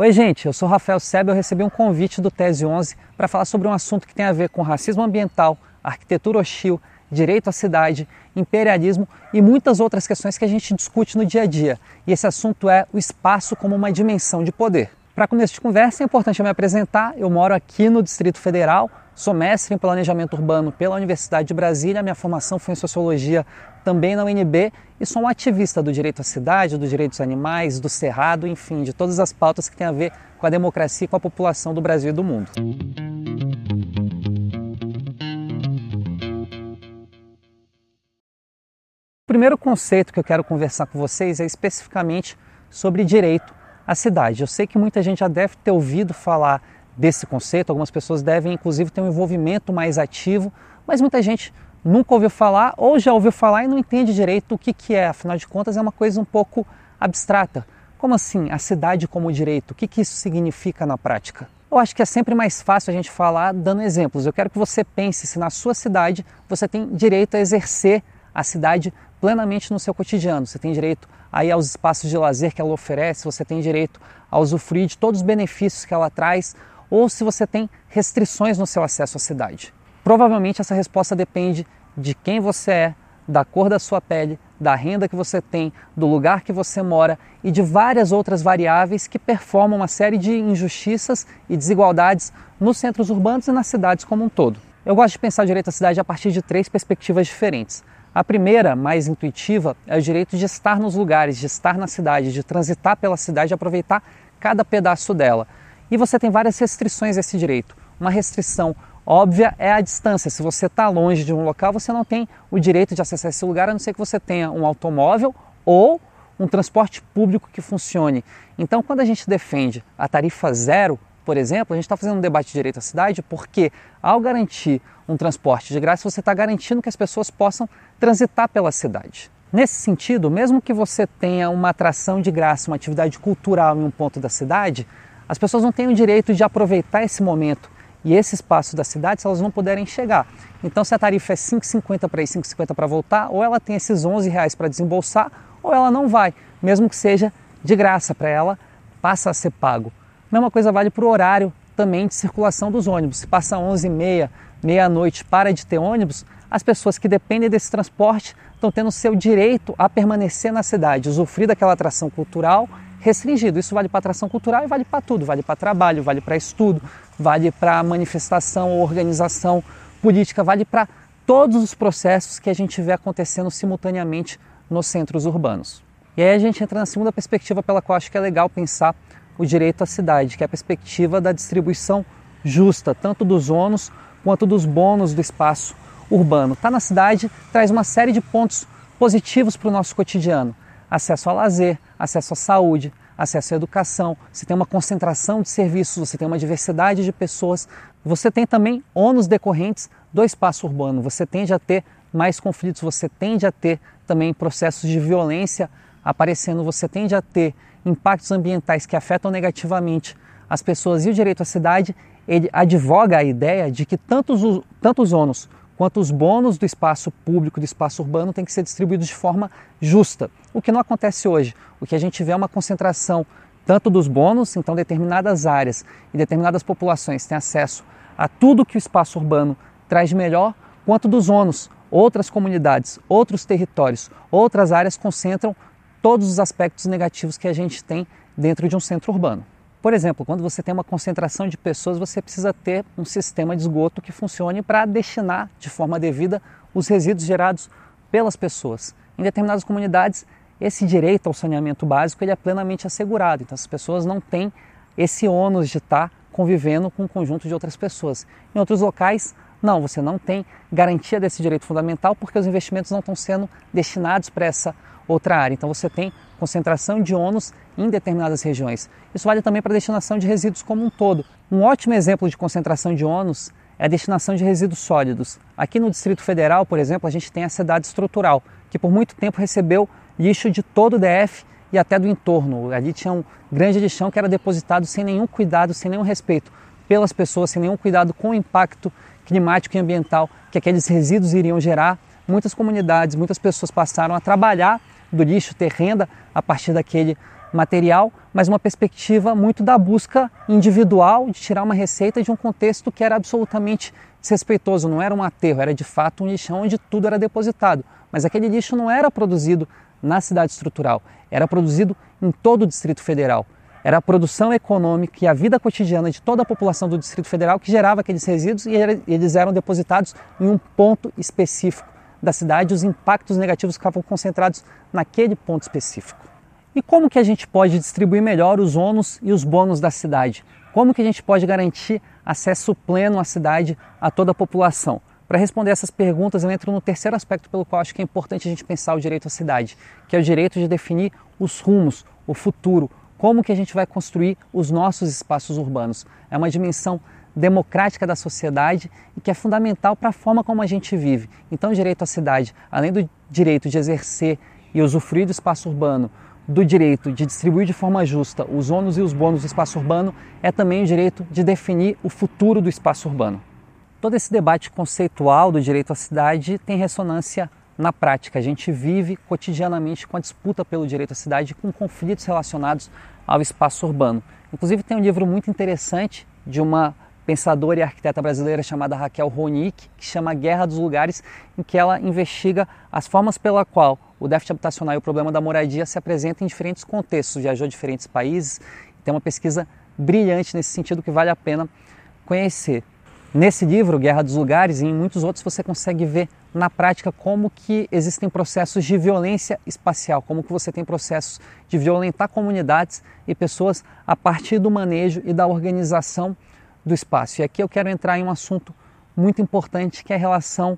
Oi, gente, eu sou Rafael Sebe. Eu recebi um convite do Tese 11 para falar sobre um assunto que tem a ver com racismo ambiental, arquitetura hostil, direito à cidade, imperialismo e muitas outras questões que a gente discute no dia a dia. E esse assunto é o espaço como uma dimensão de poder. Para começo de conversa, é importante eu me apresentar. Eu moro aqui no Distrito Federal, sou mestre em planejamento urbano pela Universidade de Brasília. Minha formação foi em sociologia também na UNB e sou um ativista do direito à cidade, dos direitos dos animais, do cerrado, enfim, de todas as pautas que têm a ver com a democracia e com a população do Brasil e do mundo. O primeiro conceito que eu quero conversar com vocês é especificamente sobre direito a cidade. Eu sei que muita gente já deve ter ouvido falar desse conceito, algumas pessoas devem inclusive ter um envolvimento mais ativo, mas muita gente nunca ouviu falar ou já ouviu falar e não entende direito o que, que é, afinal de contas é uma coisa um pouco abstrata. Como assim, a cidade como direito? O que, que isso significa na prática? Eu acho que é sempre mais fácil a gente falar dando exemplos. Eu quero que você pense se na sua cidade você tem direito a exercer a cidade plenamente no seu cotidiano. Você tem direito aí aos espaços de lazer que ela oferece, você tem direito a usufruir de todos os benefícios que ela traz, ou se você tem restrições no seu acesso à cidade. Provavelmente essa resposta depende de quem você é, da cor da sua pele, da renda que você tem, do lugar que você mora e de várias outras variáveis que performam uma série de injustiças e desigualdades nos centros urbanos e nas cidades como um todo. Eu gosto de pensar o direito à cidade a partir de três perspectivas diferentes. A primeira, mais intuitiva, é o direito de estar nos lugares, de estar na cidade, de transitar pela cidade, de aproveitar cada pedaço dela. E você tem várias restrições a esse direito. Uma restrição óbvia é a distância. Se você está longe de um local, você não tem o direito de acessar esse lugar, a não ser que você tenha um automóvel ou um transporte público que funcione. Então, quando a gente defende a tarifa zero, por exemplo, a gente está fazendo um debate de direito à cidade porque, ao garantir um transporte de graça, você está garantindo que as pessoas possam transitar pela cidade. Nesse sentido, mesmo que você tenha uma atração de graça, uma atividade cultural em um ponto da cidade, as pessoas não têm o direito de aproveitar esse momento e esse espaço da cidade se elas não puderem chegar. Então, se a tarifa é 5,50 para ir, 5,50 para voltar, ou ela tem esses 11 reais para desembolsar, ou ela não vai, mesmo que seja de graça para ela, passa a ser pago. Mesma coisa vale para o horário também de circulação dos ônibus. Se passa 11 e meia, meia-noite, para de ter ônibus, as pessoas que dependem desse transporte estão tendo seu direito a permanecer na cidade, usufruir daquela atração cultural restringido. Isso vale para atração cultural e vale para tudo, vale para trabalho, vale para estudo, vale para manifestação ou organização política, vale para todos os processos que a gente vê acontecendo simultaneamente nos centros urbanos. E aí a gente entra na segunda perspectiva pela qual acho que é legal pensar o direito à cidade, que é a perspectiva da distribuição justa, tanto dos ônus quanto dos bônus do espaço urbano. Tá na cidade traz uma série de pontos positivos para o nosso cotidiano. Acesso a lazer, acesso à saúde, acesso à educação, você tem uma concentração de serviços, você tem uma diversidade de pessoas, você tem também ônus decorrentes do espaço urbano, você tende a ter mais conflitos, você tende a ter também processos de violência aparecendo, você tende a ter impactos ambientais que afetam negativamente as pessoas e o direito à cidade, ele advoga a ideia de que tanto os, tanto os ônus quanto os bônus do espaço público, do espaço urbano, têm que ser distribuídos de forma justa, o que não acontece hoje. O que a gente vê é uma concentração tanto dos bônus, então determinadas áreas e determinadas populações têm acesso a tudo que o espaço urbano traz de melhor, quanto dos ônus. Outras comunidades, outros territórios, outras áreas concentram todos os aspectos negativos que a gente tem dentro de um centro urbano. Por exemplo, quando você tem uma concentração de pessoas, você precisa ter um sistema de esgoto que funcione para destinar de forma devida os resíduos gerados pelas pessoas. Em determinadas comunidades, esse direito ao saneamento básico ele é plenamente assegurado, então as pessoas não têm esse ônus de estar convivendo com um conjunto de outras pessoas. Em outros locais, não, você não tem garantia desse direito fundamental porque os investimentos não estão sendo destinados para essa outra área. Então você tem concentração de ônus em determinadas regiões. Isso vale também para a destinação de resíduos como um todo. Um ótimo exemplo de concentração de ônus é a destinação de resíduos sólidos. Aqui no Distrito Federal, por exemplo, a gente tem a cidade estrutural, que por muito tempo recebeu lixo de todo o DF e até do entorno. Ali tinha um grande lixão que era depositado sem nenhum cuidado, sem nenhum respeito pelas pessoas, sem nenhum cuidado com o impacto climático e ambiental que aqueles resíduos iriam gerar. Muitas comunidades, muitas pessoas passaram a trabalhar do lixo, ter renda a partir daquele material, mas uma perspectiva muito da busca individual de tirar uma receita de um contexto que era absolutamente desrespeitoso, não era um aterro, era de fato um lixão onde tudo era depositado. Mas aquele lixo não era produzido na cidade estrutural, era produzido em todo o Distrito Federal. Era a produção econômica e a vida cotidiana de toda a população do Distrito Federal que gerava aqueles resíduos e eles eram depositados em um ponto específico da cidade, os impactos negativos ficavam concentrados naquele ponto específico. E como que a gente pode distribuir melhor os ônus e os bônus da cidade? Como que a gente pode garantir acesso pleno à cidade a toda a população? Para responder essas perguntas, eu entro no terceiro aspecto pelo qual acho que é importante a gente pensar o direito à cidade, que é o direito de definir os rumos, o futuro, como que a gente vai construir os nossos espaços urbanos. É uma dimensão democrática da sociedade e que é fundamental para a forma como a gente vive. Então, o direito à cidade, além do direito de exercer e usufruir do espaço urbano, do direito de distribuir de forma justa os ônus e os bônus do espaço urbano, é também o direito de definir o futuro do espaço urbano. Todo esse debate conceitual do direito à cidade tem ressonância na prática. A gente vive cotidianamente com a disputa pelo direito à cidade, com conflitos relacionados ao espaço urbano. Inclusive, tem um livro muito interessante de uma pensadora e arquiteta brasileira chamada Raquel Ronick, que chama Guerra dos Lugares, em que ela investiga as formas pela qual o déficit habitacional e o problema da moradia se apresentam em diferentes contextos, viajou a diferentes países, tem uma pesquisa brilhante nesse sentido que vale a pena conhecer. Nesse livro, Guerra dos Lugares, e em muitos outros, você consegue ver na prática como que existem processos de violência espacial, como que você tem processos de violentar comunidades e pessoas a partir do manejo e da organização do espaço. E aqui eu quero entrar em um assunto muito importante que é a relação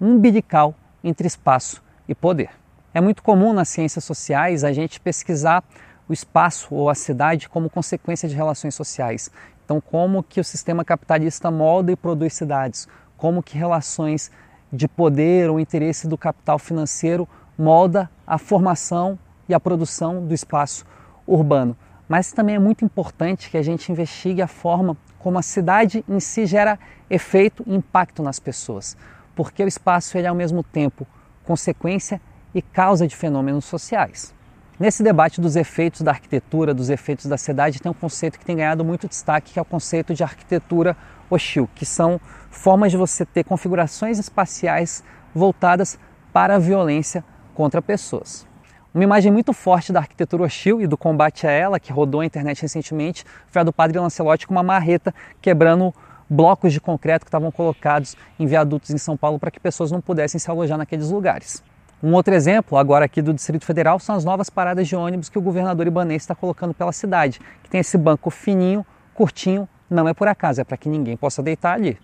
umbilical entre espaço e poder. É muito comum nas ciências sociais a gente pesquisar o espaço ou a cidade como consequência de relações sociais. Então, como que o sistema capitalista molda e produz cidades, como que relações de poder ou interesse do capital financeiro molda a formação e a produção do espaço urbano. Mas também é muito importante que a gente investigue a forma como a cidade em si gera efeito e impacto nas pessoas, porque o espaço ele é ao mesmo tempo consequência e causa de fenômenos sociais. Nesse debate dos efeitos da arquitetura, dos efeitos da cidade, tem um conceito que tem ganhado muito destaque, que é o conceito de arquitetura hostil, que são formas de você ter configurações espaciais voltadas para a violência contra pessoas. Uma imagem muito forte da arquitetura hostil e do combate a ela, que rodou a internet recentemente, foi a do padre Lancelotti com uma marreta quebrando blocos de concreto que estavam colocados em viadutos em São Paulo para que pessoas não pudessem se alojar naqueles lugares. Um outro exemplo, agora aqui do Distrito Federal, são as novas paradas de ônibus que o governador ibanês está colocando pela cidade, que tem esse banco fininho, curtinho, não é por acaso, é para que ninguém possa deitar ali.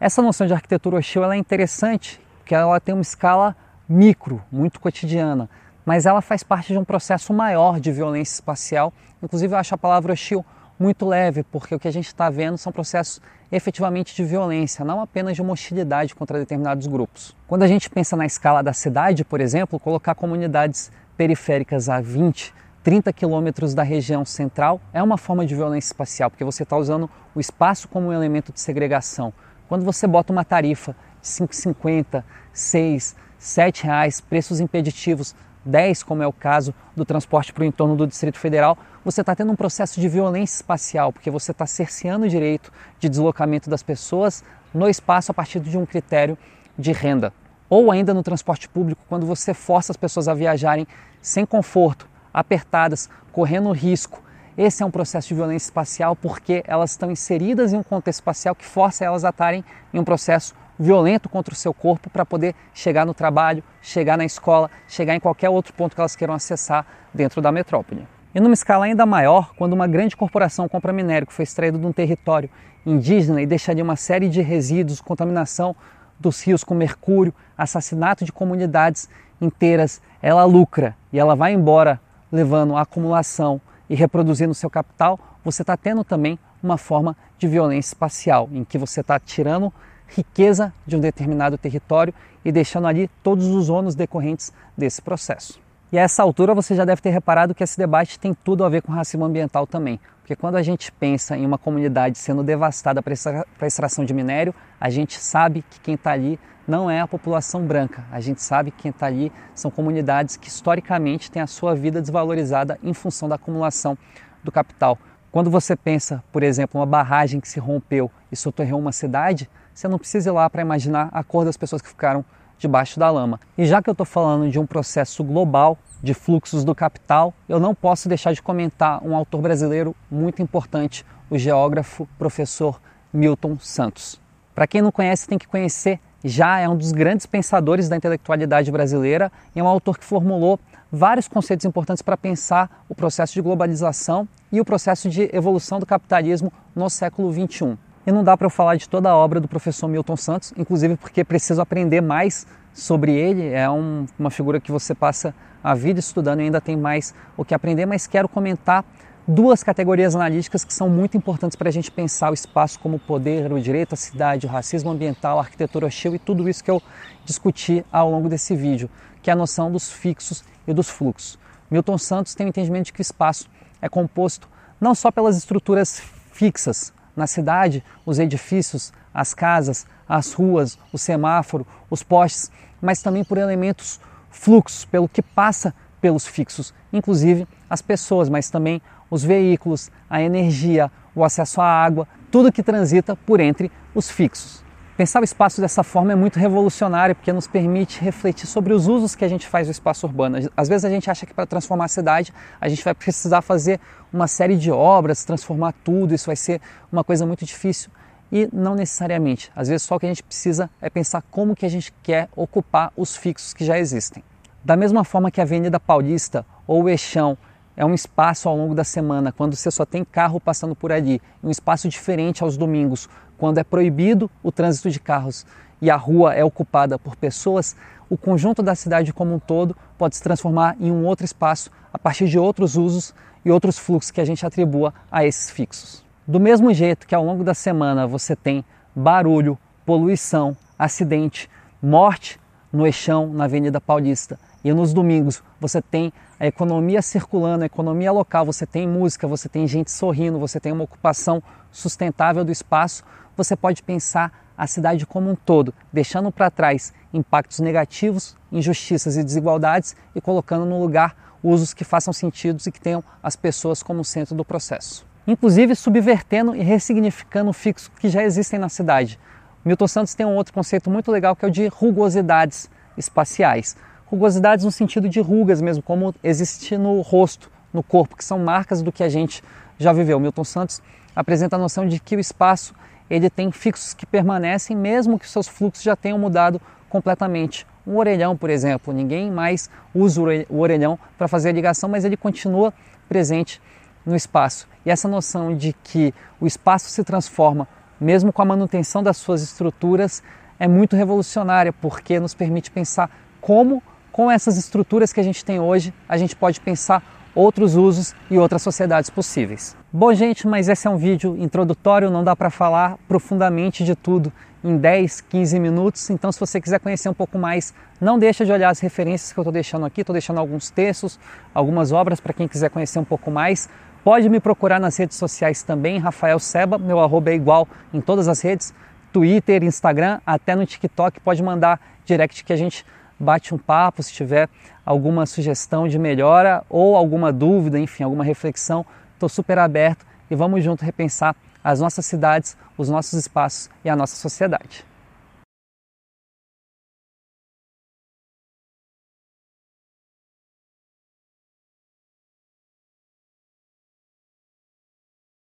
Essa noção de arquitetura hostil é interessante, porque ela tem uma escala micro, muito cotidiana mas ela faz parte de um processo maior de violência espacial. Inclusive, eu acho a palavra hostil muito leve, porque o que a gente está vendo são processos efetivamente de violência, não apenas de uma hostilidade contra determinados grupos. Quando a gente pensa na escala da cidade, por exemplo, colocar comunidades periféricas a 20, 30 quilômetros da região central é uma forma de violência espacial, porque você está usando o espaço como um elemento de segregação. Quando você bota uma tarifa de 5,50, 6, 7 reais, preços impeditivos 10, como é o caso do transporte para o entorno do Distrito Federal, você está tendo um processo de violência espacial, porque você está cerceando o direito de deslocamento das pessoas no espaço a partir de um critério de renda. Ou ainda no transporte público, quando você força as pessoas a viajarem sem conforto, apertadas, correndo risco. Esse é um processo de violência espacial porque elas estão inseridas em um contexto espacial que força elas a estarem em um processo violento contra o seu corpo para poder chegar no trabalho, chegar na escola, chegar em qualquer outro ponto que elas queiram acessar dentro da metrópole. E numa escala ainda maior, quando uma grande corporação compra minério que foi extraído de um território indígena e deixaria uma série de resíduos, contaminação dos rios com mercúrio, assassinato de comunidades inteiras, ela lucra e ela vai embora levando a acumulação e reproduzindo seu capital, você está tendo também uma forma de violência espacial, em que você está tirando riqueza de um determinado território e deixando ali todos os ônus decorrentes desse processo. E a essa altura você já deve ter reparado que esse debate tem tudo a ver com racismo ambiental também, porque quando a gente pensa em uma comunidade sendo devastada para extração de minério, a gente sabe que quem está ali não é a população branca, a gente sabe que quem está ali são comunidades que historicamente têm a sua vida desvalorizada em função da acumulação do capital. Quando você pensa, por exemplo, uma barragem que se rompeu e soterrou uma cidade, você não precisa ir lá para imaginar a cor das pessoas que ficaram debaixo da lama. E já que eu estou falando de um processo global de fluxos do capital, eu não posso deixar de comentar um autor brasileiro muito importante, o geógrafo professor Milton Santos. Para quem não conhece, tem que conhecer já é um dos grandes pensadores da intelectualidade brasileira e é um autor que formulou vários conceitos importantes para pensar o processo de globalização e o processo de evolução do capitalismo no século XXI. E não dá para eu falar de toda a obra do professor Milton Santos, inclusive porque preciso aprender mais sobre ele. É um, uma figura que você passa a vida estudando e ainda tem mais o que aprender, mas quero comentar duas categorias analíticas que são muito importantes para a gente pensar o espaço como poder, o direito à cidade, o racismo ambiental, a arquitetura hostil e tudo isso que eu discuti ao longo desse vídeo, que é a noção dos fixos e dos fluxos. Milton Santos tem o entendimento de que o espaço é composto não só pelas estruturas fixas, na cidade, os edifícios, as casas, as ruas, o semáforo, os postes, mas também por elementos fluxos, pelo que passa pelos fixos, inclusive as pessoas, mas também os veículos, a energia, o acesso à água, tudo que transita por entre os fixos. Pensar o espaço dessa forma é muito revolucionário porque nos permite refletir sobre os usos que a gente faz do espaço urbano. Às vezes a gente acha que para transformar a cidade a gente vai precisar fazer uma série de obras, transformar tudo, isso vai ser uma coisa muito difícil e não necessariamente. Às vezes só o que a gente precisa é pensar como que a gente quer ocupar os fixos que já existem. Da mesma forma que a Avenida Paulista ou o Eixão é um espaço ao longo da semana, quando você só tem carro passando por ali, um espaço diferente aos domingos, quando é proibido o trânsito de carros e a rua é ocupada por pessoas, o conjunto da cidade como um todo pode se transformar em um outro espaço a partir de outros usos e outros fluxos que a gente atribua a esses fixos. Do mesmo jeito que ao longo da semana você tem barulho, poluição, acidente, morte no Eixão, na Avenida Paulista, e nos domingos você tem a economia circulando, a economia local, você tem música, você tem gente sorrindo, você tem uma ocupação sustentável do espaço, você pode pensar a cidade como um todo, deixando para trás impactos negativos, injustiças e desigualdades e colocando no lugar usos que façam sentido e que tenham as pessoas como centro do processo. Inclusive subvertendo e ressignificando fixos que já existem na cidade. Milton Santos tem um outro conceito muito legal que é o de rugosidades espaciais rugosidades no sentido de rugas mesmo, como existe no rosto, no corpo, que são marcas do que a gente já viveu. Milton Santos apresenta a noção de que o espaço ele tem fixos que permanecem mesmo que seus fluxos já tenham mudado completamente. Um orelhão, por exemplo, ninguém mais usa o orelhão para fazer a ligação, mas ele continua presente no espaço. E essa noção de que o espaço se transforma mesmo com a manutenção das suas estruturas é muito revolucionária, porque nos permite pensar como com essas estruturas que a gente tem hoje, a gente pode pensar outros usos e outras sociedades possíveis. Bom, gente, mas esse é um vídeo introdutório, não dá para falar profundamente de tudo em 10, 15 minutos. Então, se você quiser conhecer um pouco mais, não deixa de olhar as referências que eu estou deixando aqui. Estou deixando alguns textos, algumas obras para quem quiser conhecer um pouco mais. Pode me procurar nas redes sociais também, Rafael Seba, meu arroba é igual em todas as redes, Twitter, Instagram, até no TikTok. Pode mandar direct que a gente bate um papo, se tiver alguma sugestão de melhora ou alguma dúvida, enfim, alguma reflexão, estou super aberto e vamos junto repensar as nossas cidades, os nossos espaços e a nossa sociedade.